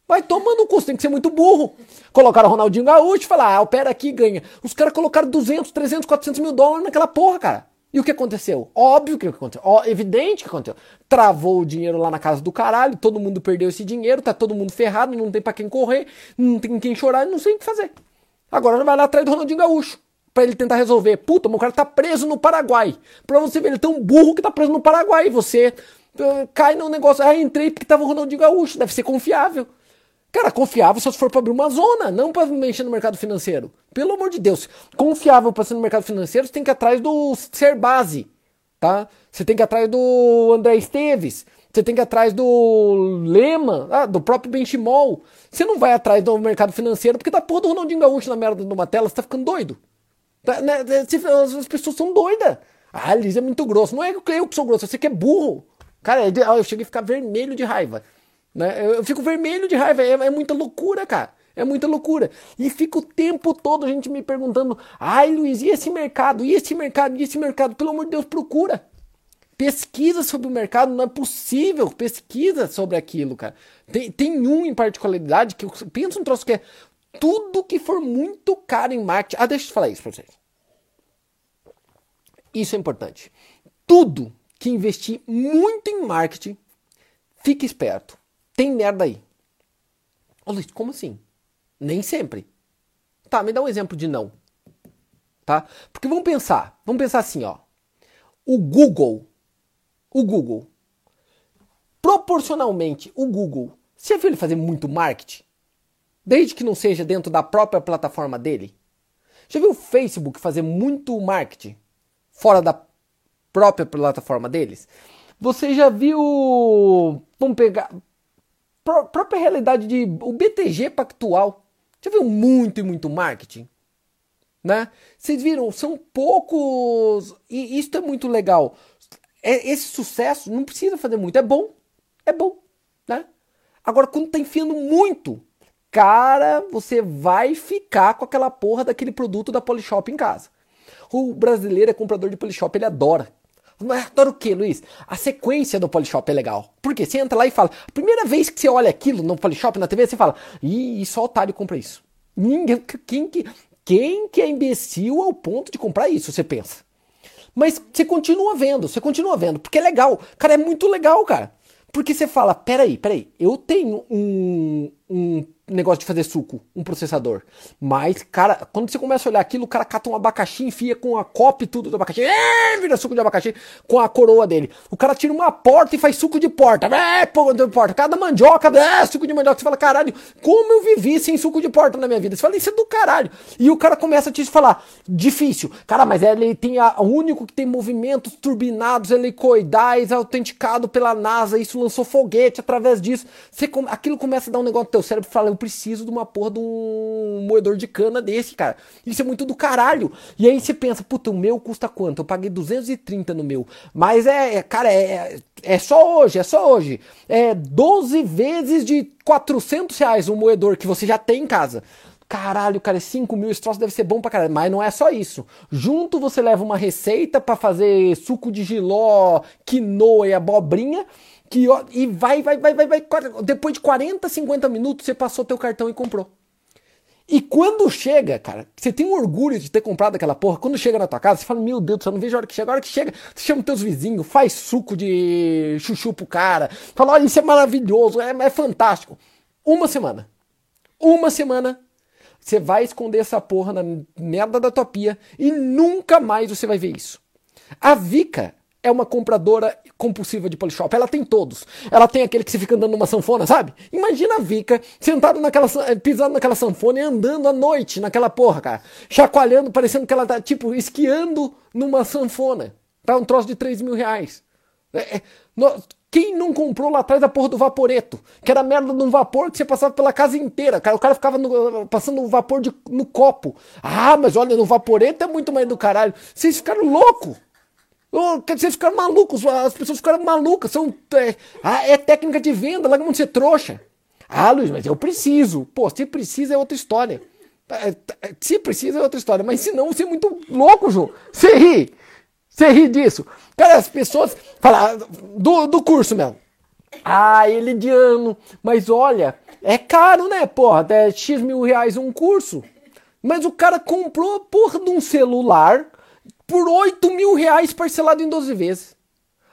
Vai tomando o custo, tem que ser muito burro. Colocaram o Ronaldinho Gaúcho e falaram, ah, opera aqui ganha. Os caras colocaram 200, 300, 400 mil dólares naquela porra, cara. E o que aconteceu? Óbvio que aconteceu. Ó, evidente que aconteceu. Travou o dinheiro lá na casa do caralho, todo mundo perdeu esse dinheiro, tá todo mundo ferrado, não tem para quem correr, não tem quem chorar, não sei o que fazer. Agora vai lá atrás do Ronaldinho Gaúcho para ele tentar resolver. Puta, meu cara tá preso no Paraguai. Pra você ver, ele é tão burro que tá preso no Paraguai. Você uh, cai no negócio. Ah, entrei porque tava o Ronaldinho Gaúcho. Deve ser confiável. Cara, confiável só se for para abrir uma zona, não para mexer no mercado financeiro. Pelo amor de Deus. Confiável para ser no mercado financeiro, você tem que ir atrás do ser base, tá? Você tem que ir atrás do André Esteves. Você tem que ir atrás do Lema, ah, do próprio Benchimol. Você não vai atrás do mercado financeiro porque tá porra do Ronaldinho Gaúcho na merda de uma tela, você tá ficando doido. Tá, né, né, as pessoas são doidas. Ah, Liz é muito grosso. Não é eu que sou grosso, você que é burro. Cara, eu cheguei a ficar vermelho de raiva. Né? Eu fico vermelho de raiva. É, é muita loucura, cara. É muita loucura. E fica o tempo todo a gente me perguntando: ai, Luiz, e esse mercado? E esse mercado? E esse mercado? Pelo amor de Deus, procura. Pesquisa sobre o mercado, não é possível. Pesquisa sobre aquilo, cara. Tem, tem um em particularidade que eu penso um troço que é tudo que for muito caro em marketing. Ah, deixa eu falar isso pra vocês. Isso é importante. Tudo que investir muito em marketing, fique esperto. Tem merda aí. Ô Luiz, como assim? Nem sempre. Tá, me dá um exemplo de não. Tá? Porque vamos pensar, vamos pensar assim, ó. O Google, o Google, proporcionalmente, o Google, você já viu ele fazer muito marketing? Desde que não seja dentro da própria plataforma dele? Já viu o Facebook fazer muito marketing fora da própria plataforma deles? Você já viu. Vamos pegar. Própria realidade de. O BTG Pactual. Já viu muito e muito marketing? Né? Vocês viram? São poucos. E isso é muito legal. É, esse sucesso não precisa fazer muito. É bom. É bom. Né? Agora, quando tá enfiando muito, cara, você vai ficar com aquela porra daquele produto da Polishop em casa. O brasileiro é comprador de Polishop, ele adora. Mas adora o que, Luiz? A sequência do Polishop é legal. Porque você entra lá e fala, a primeira vez que você olha aquilo no Polishop na TV, você fala, ih, só otário compra isso. Ninguém, quem que, quem que é imbecil ao ponto de comprar isso, você pensa. Mas você continua vendo, você continua vendo, porque é legal. Cara, é muito legal, cara. Porque você fala, peraí, peraí, eu tenho um, um negócio de fazer suco, um processador. Mas, cara, quando você começa a olhar aquilo, o cara cata um abacaxi, enfia com a copa e tudo do abacaxi, é, vira suco de abacaxi com a coroa dele. O cara tira uma porta e faz suco de porta, é, porta. Cada mandioca, é, suco de mandioca. Você fala, caralho, como eu vivi sem suco de porta na minha vida? Você fala, isso é do caralho. E o cara começa a te falar, difícil. Cara, mas ele tem a, o único que tem movimentos turbinados, helicoidais, autenticado pela NASA, isso lançou foguete através disso. Você, aquilo começa a dar um negócio teu cérebro, fala, eu preciso de uma porra de um moedor de cana desse, cara. Isso é muito do caralho. E aí você pensa, puta, o meu custa quanto? Eu paguei 230 no meu. Mas é, é cara, é, é só hoje, é só hoje. É 12 vezes de 400 reais um moedor que você já tem em casa. Caralho, cara, 5 mil, esse troço deve ser bom pra caralho. Mas não é só isso. Junto você leva uma receita para fazer suco de giló, quinoa e abobrinha que e vai, vai, vai, vai, vai. Depois de 40, 50 minutos, você passou teu cartão e comprou. E quando chega, cara, você tem orgulho de ter comprado aquela porra, quando chega na tua casa, você fala, meu Deus céu, não vejo a hora que chega. A hora que chega, você chama teus vizinhos, faz suco de chuchu pro cara, fala, olha, isso é maravilhoso, é, é fantástico. Uma semana. Uma semana, você vai esconder essa porra na merda da tua pia e nunca mais você vai ver isso. A Vika é uma compradora compulsiva de Polishop. Ela tem todos. Ela tem aquele que você fica andando numa sanfona, sabe? Imagina a Vika sentado naquela, pisando naquela sanfona e andando à noite naquela porra, cara. Chacoalhando, parecendo que ela tá, tipo, esquiando numa sanfona. Tá um troço de 3 mil reais. É, é, no, quem não comprou lá atrás a porra do vaporeto? Que era merda de um vapor que você passava pela casa inteira. Cara, o cara ficava no, passando o vapor de, no copo. Ah, mas olha, no vaporeto é muito mais do caralho. Vocês ficaram loucos. Oh, quer dizer, ficaram malucos, as pessoas ficaram malucas, são, é, ah, é técnica de venda, larga de ser trouxa. Ah, Luiz, mas eu preciso. Pô, se precisa é outra história. É, é, se precisa é outra história, mas se não, você é muito louco, João. Você ri. Você ri disso. Cara, as pessoas falam do, do curso mesmo. Ah, ele de ano. Mas olha, é caro, né, porra? Até X mil reais um curso. Mas o cara comprou porra de um celular por 8 mil reais parcelado em 12 vezes.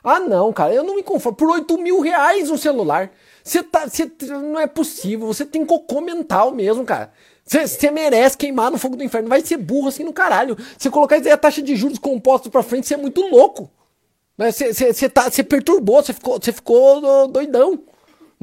Ah, não, cara, eu não me conformo. Por 8 mil reais um celular. Você tá. Cê, não é possível. Você tem cocô mental mesmo, cara. Você merece queimar no fogo do inferno. Vai ser burro assim no caralho. Você colocar a taxa de juros compostos pra frente, você é muito louco. Você tá, perturbou, você ficou, ficou doidão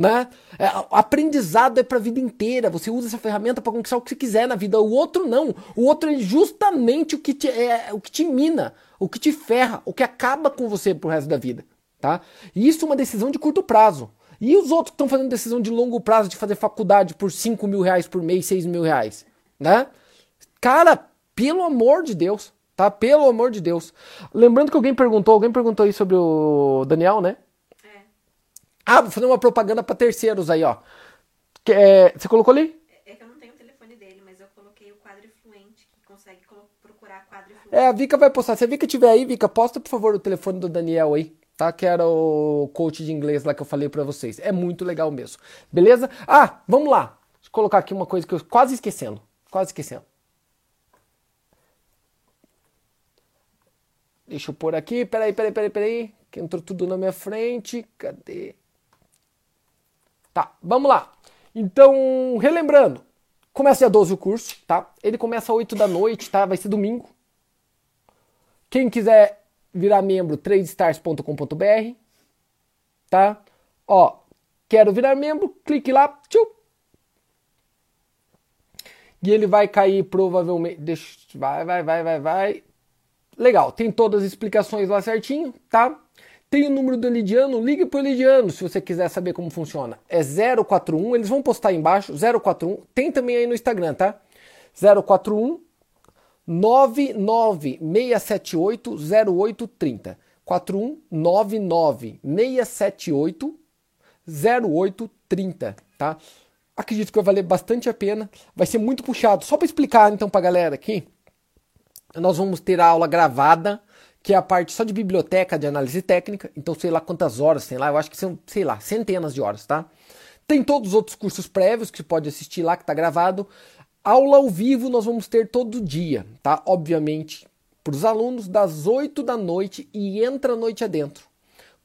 né? É, aprendizado é para a vida inteira. Você usa essa ferramenta para conquistar o que você quiser na vida. O outro não. O outro é justamente o que te, é, o que te mina, o que te ferra, o que acaba com você pro resto da vida, tá? E isso é uma decisão de curto prazo. E os outros que estão fazendo decisão de longo prazo de fazer faculdade por 5 mil reais por mês, 6 mil reais, né? Cara, pelo amor de Deus, tá? Pelo amor de Deus. Lembrando que alguém perguntou, alguém perguntou aí sobre o Daniel, né? Ah, vou fazer uma propaganda para terceiros aí, ó. Que, é, você colocou ali? É que eu não tenho o telefone dele, mas eu coloquei o quadro fluente, que consegue procurar quadro fluente. É, a Vika vai postar. Se a Vika tiver aí, Vika, posta por favor o telefone do Daniel aí, tá? Que era o coach de inglês lá que eu falei para vocês. É muito legal mesmo. Beleza? Ah, vamos lá. Deixa eu colocar aqui uma coisa que eu quase esquecendo. Quase esquecendo. Deixa eu pôr aqui. Peraí, peraí, peraí, peraí. Que entrou tudo na minha frente. Cadê? Tá, vamos lá. Então, relembrando, começa dia 12 o curso, tá? Ele começa às 8 da noite, tá? Vai ser domingo. Quem quiser virar membro, tradestars.com.br, tá? Ó, quero virar membro, clique lá, tchau. E ele vai cair provavelmente, deixa, vai, vai, vai, vai, vai. Legal, tem todas as explicações lá certinho, tá? Tem o número do Elidiano, ligue para o Elidiano se você quiser saber como funciona. É 041, eles vão postar aí embaixo, 041. Tem também aí no Instagram, tá? 041 99678 0830. 41 678 0830, tá? Acredito que vai valer bastante a pena. Vai ser muito puxado. Só para explicar então para a galera aqui, nós vamos ter a aula gravada que é a parte só de biblioteca de análise técnica, então sei lá quantas horas tem lá, eu acho que são, sei lá, centenas de horas, tá? Tem todos os outros cursos prévios que você pode assistir lá, que tá gravado. Aula ao vivo nós vamos ter todo dia, tá? Obviamente, para os alunos, das 8 da noite e entra a noite adentro.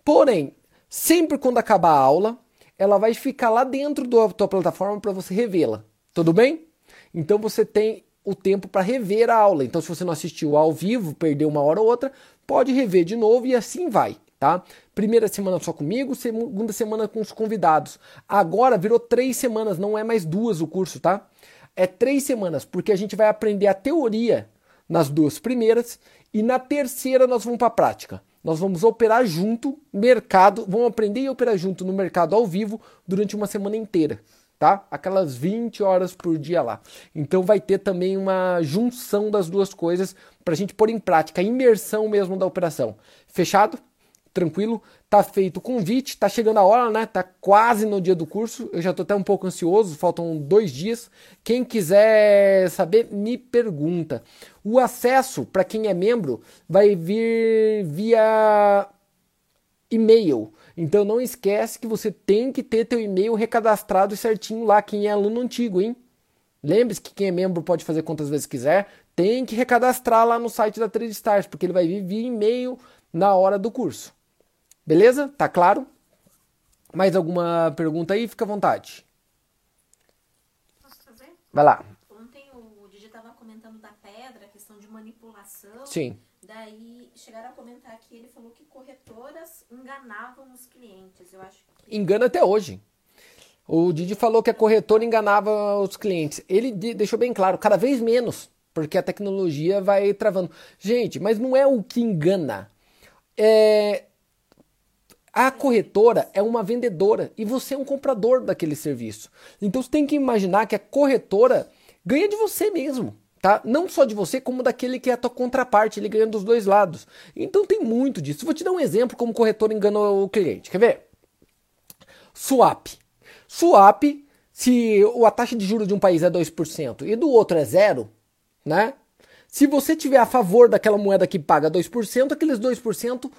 Porém, sempre quando acabar a aula, ela vai ficar lá dentro da tua plataforma para você revê-la. Tudo bem? Então você tem o tempo para rever a aula. Então se você não assistiu ao vivo, perdeu uma hora ou outra, pode rever de novo e assim vai, tá? Primeira semana só comigo, segunda semana com os convidados. Agora virou três semanas, não é mais duas o curso, tá? É três semanas, porque a gente vai aprender a teoria nas duas primeiras e na terceira nós vamos para a prática. Nós vamos operar junto, mercado, vamos aprender a operar junto no mercado ao vivo durante uma semana inteira, tá? Aquelas 20 horas por dia lá. Então vai ter também uma junção das duas coisas para a gente pôr em prática, a imersão mesmo da operação. Fechado? tranquilo. Tá feito o convite, tá chegando a hora, né? Tá quase no dia do curso. Eu já tô até um pouco ansioso, faltam dois dias. Quem quiser saber, me pergunta. O acesso para quem é membro vai vir via e-mail. Então não esquece que você tem que ter teu e-mail recadastrado certinho lá, quem é aluno antigo, hein? Lembre-se que quem é membro pode fazer quantas vezes quiser. Tem que recadastrar lá no site da Trade Stars, porque ele vai vir via e-mail na hora do curso. Beleza? Tá claro? Mais alguma pergunta aí? Fica à vontade. Posso fazer? Vai lá. Ontem o Didi estava comentando da pedra, a questão de manipulação. Sim. Daí chegaram a comentar que ele falou que corretoras enganavam os clientes. Eu acho que... Engana até hoje. O Didi falou que a corretora enganava os clientes. Ele deixou bem claro, cada vez menos, porque a tecnologia vai travando. Gente, mas não é o que engana. É, a corretora é uma vendedora e você é um comprador daquele serviço. Então você tem que imaginar que a corretora ganha de você mesmo. Tá? Não só de você, como daquele que é a tua contraparte, ele ganha dos dois lados. Então tem muito disso. Vou te dar um exemplo como corretora engana o cliente. Quer ver? Swap. Swap, se a taxa de juros de um país é 2% e do outro é zero, né? Se você tiver a favor daquela moeda que paga 2%, aqueles 2%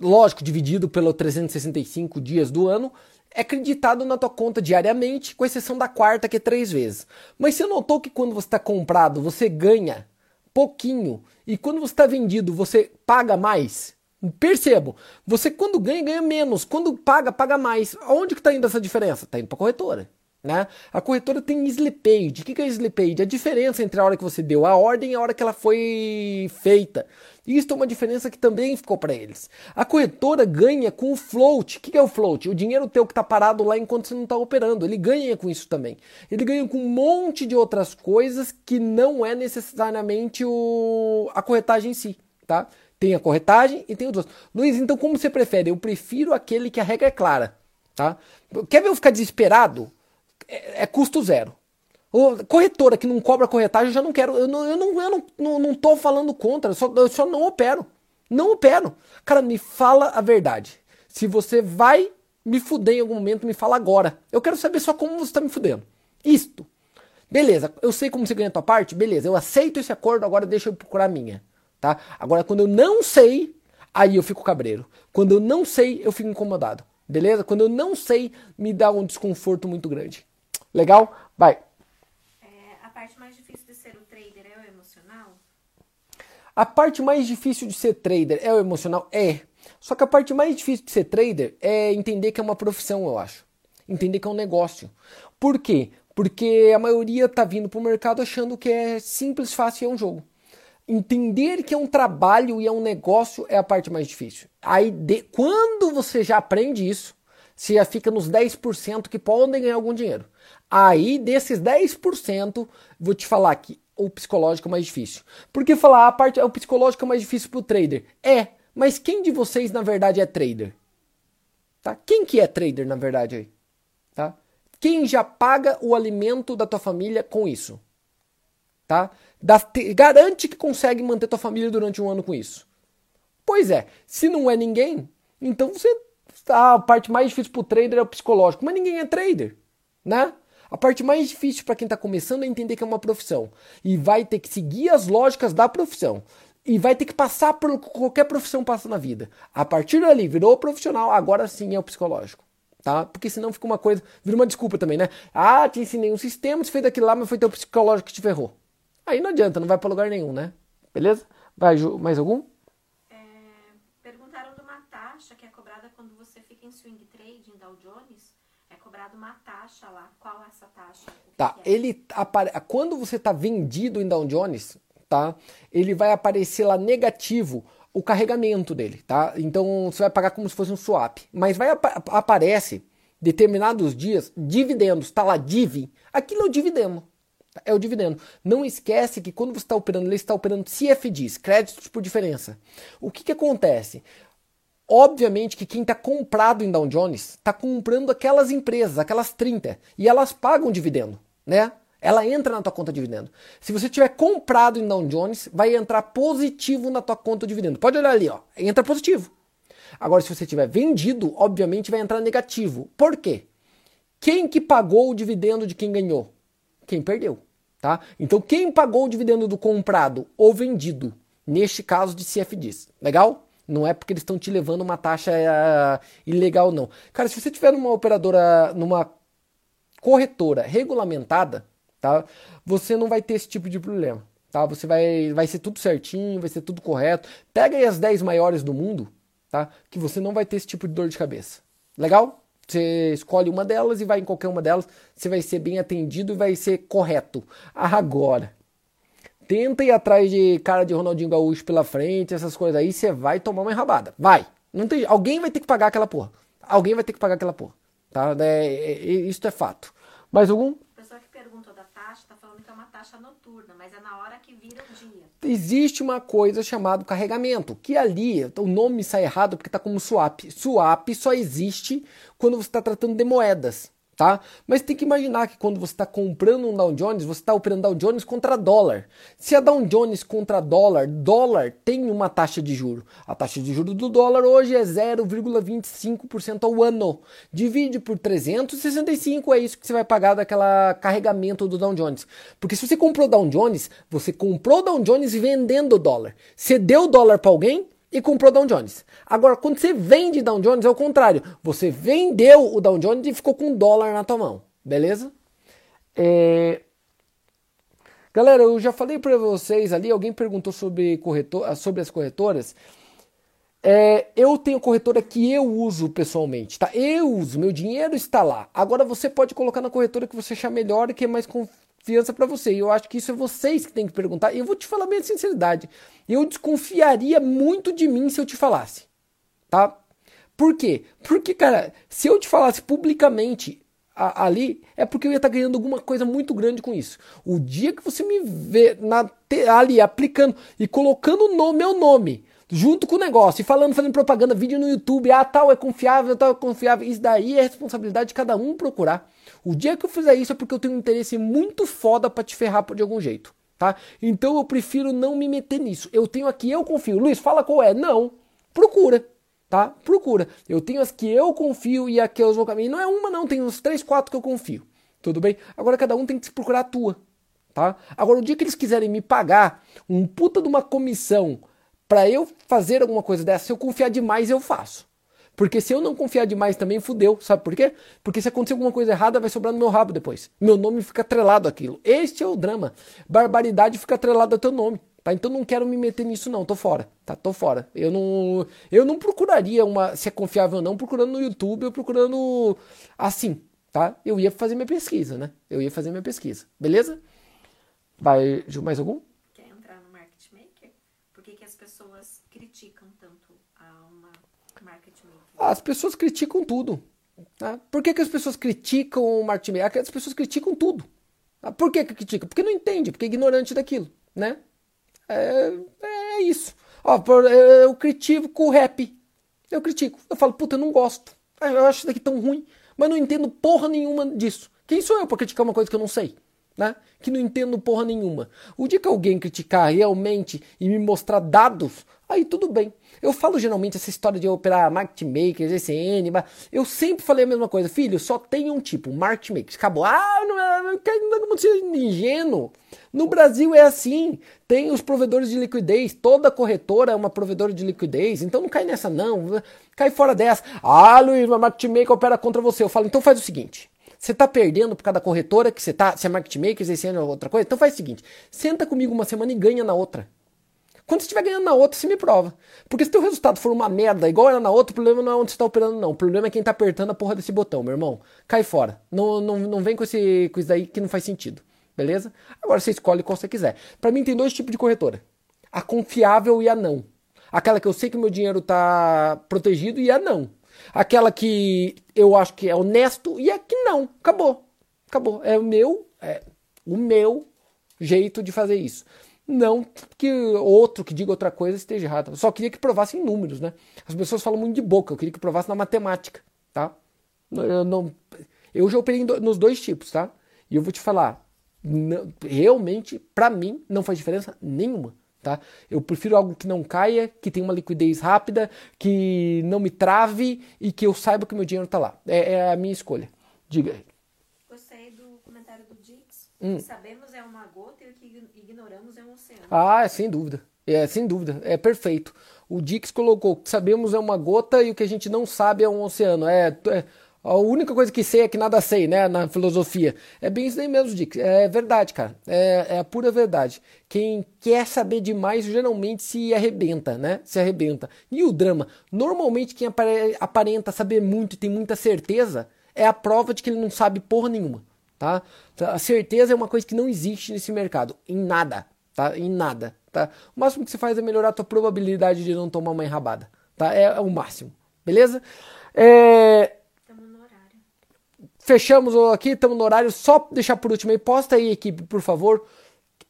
lógico, dividido pelos 365 dias do ano, é acreditado na tua conta diariamente, com exceção da quarta, que é três vezes. Mas você notou que quando você está comprado, você ganha pouquinho, e quando você está vendido, você paga mais? Percebo, você quando ganha, ganha menos, quando paga, paga mais. Onde que está indo essa diferença? Está indo para a corretora. Né? A corretora tem sleep aid. O que é sleep aid? A diferença entre a hora que você deu a ordem e a hora que ela foi feita. Isso é uma diferença que também ficou para eles. A corretora ganha com o float. O que é o float? O dinheiro teu que está parado lá enquanto você não está operando. Ele ganha com isso também. Ele ganha com um monte de outras coisas que não é necessariamente o... a corretagem em si. Tá? Tem a corretagem e tem os outros. Luiz, então como você prefere? Eu prefiro aquele que a regra é clara. Tá? Quer ver eu ficar desesperado? é, é custo zero. Corretora que não cobra corretagem, eu já não quero. Eu não, eu não, eu não, não, não tô falando contra, eu só, eu só não opero. Não opero. Cara, me fala a verdade. Se você vai me fuder em algum momento, me fala agora. Eu quero saber só como você está me fudendo. Isto. Beleza, eu sei como você ganha a tua parte, beleza, eu aceito esse acordo, agora deixa eu procurar a minha. Tá? Agora, quando eu não sei, aí eu fico cabreiro. Quando eu não sei, eu fico incomodado. Beleza? Quando eu não sei, me dá um desconforto muito grande. Legal? Vai. Parte mais difícil de ser um trader é o emocional? A parte mais difícil de ser trader é o emocional? É. Só que a parte mais difícil de ser trader é entender que é uma profissão, eu acho. Entender que é um negócio. Por quê? Porque a maioria tá vindo pro mercado achando que é simples, fácil e é um jogo. Entender que é um trabalho e é um negócio é a parte mais difícil. Aí, de, quando você já aprende isso, você já fica nos 10% que podem ganhar algum dinheiro. Aí, desses 10%, vou te falar que o psicológico é mais difícil. Porque falar a parte o psicológico é mais difícil para o trader. É, mas quem de vocês na verdade é trader? Tá? Quem que é trader na verdade aí? Tá? Quem já paga o alimento da tua família com isso? Tá? Da, te, garante que consegue manter tua família durante um ano com isso. Pois é, se não é ninguém, então você a parte mais difícil para o trader é o psicológico, mas ninguém é trader, né? A parte mais difícil para quem está começando é entender que é uma profissão e vai ter que seguir as lógicas da profissão e vai ter que passar por qualquer profissão passa na vida. A partir dali virou profissional, agora sim é o psicológico. Tá? Porque senão fica uma coisa, vira uma desculpa também, né? Ah, te ensinei um sistema, você fez aquilo lá, mas foi teu psicológico que te ferrou. Aí não adianta, não vai para lugar nenhum, né? Beleza? Vai, mais algum? É, perguntaram de uma taxa que é cobrada quando você fica em swing trade, em Dow Jones, cobrado uma taxa lá. Qual é essa taxa? Tá, é? ele apare... quando você está vendido em Dow Jones, tá? Ele vai aparecer lá negativo o carregamento dele, tá? Então você vai pagar como se fosse um swap, mas vai ap aparece determinados dias dividendos, tá lá div, aquilo é o dividendo. É o dividendo. Não esquece que quando você está operando, ele está operando CFDs, créditos por diferença. O que, que acontece? Obviamente que quem está comprado em Dow Jones está comprando aquelas empresas, aquelas 30, e elas pagam dividendo, né? Ela entra na tua conta de dividendo. Se você tiver comprado em Dow Jones, vai entrar positivo na tua conta de dividendo. Pode olhar ali, ó, entra positivo. Agora, se você tiver vendido, obviamente vai entrar negativo. Por quê? Quem que pagou o dividendo de quem ganhou? Quem perdeu, tá? Então, quem pagou o dividendo do comprado ou vendido? Neste caso de CFDs. Legal? Não é porque eles estão te levando uma taxa uh, ilegal, não. Cara, se você tiver numa operadora, numa corretora regulamentada, tá? Você não vai ter esse tipo de problema, tá? Você vai, vai ser tudo certinho, vai ser tudo correto. Pega aí as 10 maiores do mundo, tá? Que você não vai ter esse tipo de dor de cabeça. Legal? Você escolhe uma delas e vai em qualquer uma delas, você vai ser bem atendido e vai ser correto. Agora, Tenta ir atrás de cara de Ronaldinho Gaúcho pela frente, essas coisas aí, você vai tomar uma enrabada. Vai. Não tem, alguém vai ter que pagar aquela porra. Alguém vai ter que pagar aquela porra. Tá? É, é, é isso é fato. Mais algum? O pessoal que perguntou da taxa tá falando que é uma taxa noturna, mas é na hora que vira o dia. Existe uma coisa chamada carregamento, que ali, o nome sai errado porque tá como swap. Swap só existe quando você está tratando de moedas tá? Mas tem que imaginar que quando você está comprando um Dow Jones, você está operando Dow Jones contra dólar. Se a Dow Jones contra dólar, dólar tem uma taxa de juro. A taxa de juro do dólar hoje é 0,25% ao ano. Divide por 365 é isso que você vai pagar daquela carregamento do Dow Jones. Porque se você comprou Dow Jones, você comprou Dow Jones vendendo dólar. Você deu dólar para alguém, e comprou Dow Jones. Agora, quando você vende Dow Jones, é o contrário. Você vendeu o Dow Jones e ficou com um dólar na tua mão. Beleza? É... Galera, eu já falei para vocês ali, alguém perguntou sobre, corretor, sobre as corretoras. É, eu tenho corretora que eu uso pessoalmente, tá? Eu uso, meu dinheiro está lá. Agora você pode colocar na corretora que você achar melhor e que é mais confiança para você. E eu acho que isso é vocês que têm que perguntar. E eu vou te falar bem sinceridade. Eu desconfiaria muito de mim se eu te falasse. Tá? Por quê? Porque, cara, se eu te falasse publicamente a, ali, é porque eu ia estar tá ganhando alguma coisa muito grande com isso. O dia que você me vê na, ali aplicando e colocando no meu nome junto com o negócio e falando, fazendo propaganda, vídeo no YouTube, ah, tal é confiável, tal é confiável, isso daí é responsabilidade de cada um procurar. O dia que eu fizer isso é porque eu tenho um interesse muito foda para te ferrar de algum jeito, tá? Então eu prefiro não me meter nisso. Eu tenho aqui, eu confio. Luiz, fala qual é. Não. Procura, tá? Procura. Eu tenho as que eu confio e a que eu vou caminho. Não é uma, não. Tem uns três, quatro que eu confio. Tudo bem? Agora cada um tem que procurar a tua, tá? Agora, o dia que eles quiserem me pagar um puta de uma comissão para eu fazer alguma coisa dessa, se eu confiar demais, eu faço. Porque se eu não confiar demais também, fudeu. Sabe por quê? Porque se acontecer alguma coisa errada, vai sobrar no meu rabo depois. Meu nome fica atrelado àquilo. Este é o drama. Barbaridade fica atrelado ao teu nome. Tá? Então não quero me meter nisso não, tô fora, tá? Tô fora. Eu não, eu não procuraria uma se é confiável ou não, procurando no YouTube ou procurando assim, tá? Eu ia fazer minha pesquisa, né? Eu ia fazer minha pesquisa, beleza? Vai, mais algum? Quer entrar no Market Maker? Por que, que as pessoas criticam tanto a uma as pessoas criticam tudo. Tá? Por que, que as pessoas criticam o marketing maker? As pessoas criticam tudo. Tá? Por que, que criticam? Porque não entende, porque é ignorante daquilo. Né? É, é isso. Ó, eu critico o rap. Eu critico. Eu falo, puta, eu não gosto. Eu acho isso daqui tão ruim. Mas não entendo porra nenhuma disso. Quem sou eu para criticar uma coisa que eu não sei? Né? Que não entendo porra nenhuma. O dia que alguém criticar realmente e me mostrar dados, aí tudo bem. Eu falo geralmente essa história de operar market makers, ECN, eu sempre falei a mesma coisa, filho, só tem um tipo, market makers. Acabou. Ah, não, é, não quero não ser ingênuo. No Brasil é assim. Tem os provedores de liquidez, toda corretora é uma provedora de liquidez, então não cai nessa não. Cai fora dessa. Ah, Luiz, uma market maker opera contra você. Eu falo, então faz o seguinte. Você está perdendo por causa da corretora que você tá, se é market maker, ano é outra coisa. Então faz o seguinte, senta comigo uma semana e ganha na outra. Quando você estiver ganhando na outra, você me prova. Porque se teu resultado for uma merda, igual era na outra, o problema não é onde você está operando, não. O problema é quem está apertando a porra desse botão, meu irmão. Cai fora. Não, não, não vem com, esse, com isso daí que não faz sentido. Beleza? Agora você escolhe qual você quiser. Para mim tem dois tipos de corretora. A confiável e a não. Aquela que eu sei que meu dinheiro está protegido e a não. Aquela que eu acho que é honesto e a que não. Acabou. Acabou. É o meu, é o meu jeito de fazer isso. Não que outro que diga outra coisa esteja errado. Eu só queria que provasse em números, né? As pessoas falam muito de boca, eu queria que provasse na matemática, tá? Eu, não, eu já operei nos dois tipos, tá? E eu vou te falar, não, realmente, para mim, não faz diferença nenhuma. Tá? Eu prefiro algo que não caia, que tenha uma liquidez rápida, que não me trave e que eu saiba que meu dinheiro está lá. É, é, a minha escolha. Diga aí. Gostei do comentário do Dix. Hum. Sabemos é uma gota e o que ignoramos é um oceano. Ah, sem dúvida. É, sem dúvida. É perfeito. O Dix colocou que sabemos é uma gota e o que a gente não sabe é um oceano. É, é a única coisa que sei é que nada sei, né? Na filosofia. É bem isso aí mesmo, Dick. É verdade, cara. É, é, a pura verdade. Quem quer saber demais geralmente se arrebenta, né? Se arrebenta. E o drama? Normalmente quem aparenta saber muito e tem muita certeza é a prova de que ele não sabe porra nenhuma, tá? A certeza é uma coisa que não existe nesse mercado. Em nada, tá? Em nada, tá? O máximo que você faz é melhorar a tua probabilidade de não tomar uma enrabada, tá? É, é o máximo, beleza? É Fechamos aqui, estamos no horário. Só deixar por último aí, posta aí, equipe, por favor.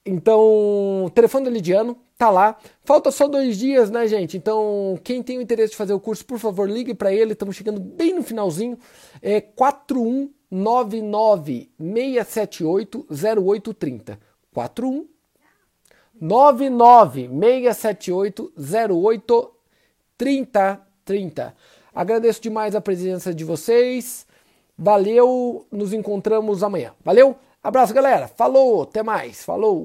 Então, telefone do Lidiano tá lá. Falta só dois dias, né, gente? Então, quem tem o interesse de fazer o curso, por favor, ligue para ele. Estamos chegando bem no finalzinho. É 4199 678 0830. 41 99 678 0830. Agradeço demais a presença de vocês. Valeu, nos encontramos amanhã. Valeu? Abraço, galera. Falou, até mais. Falou.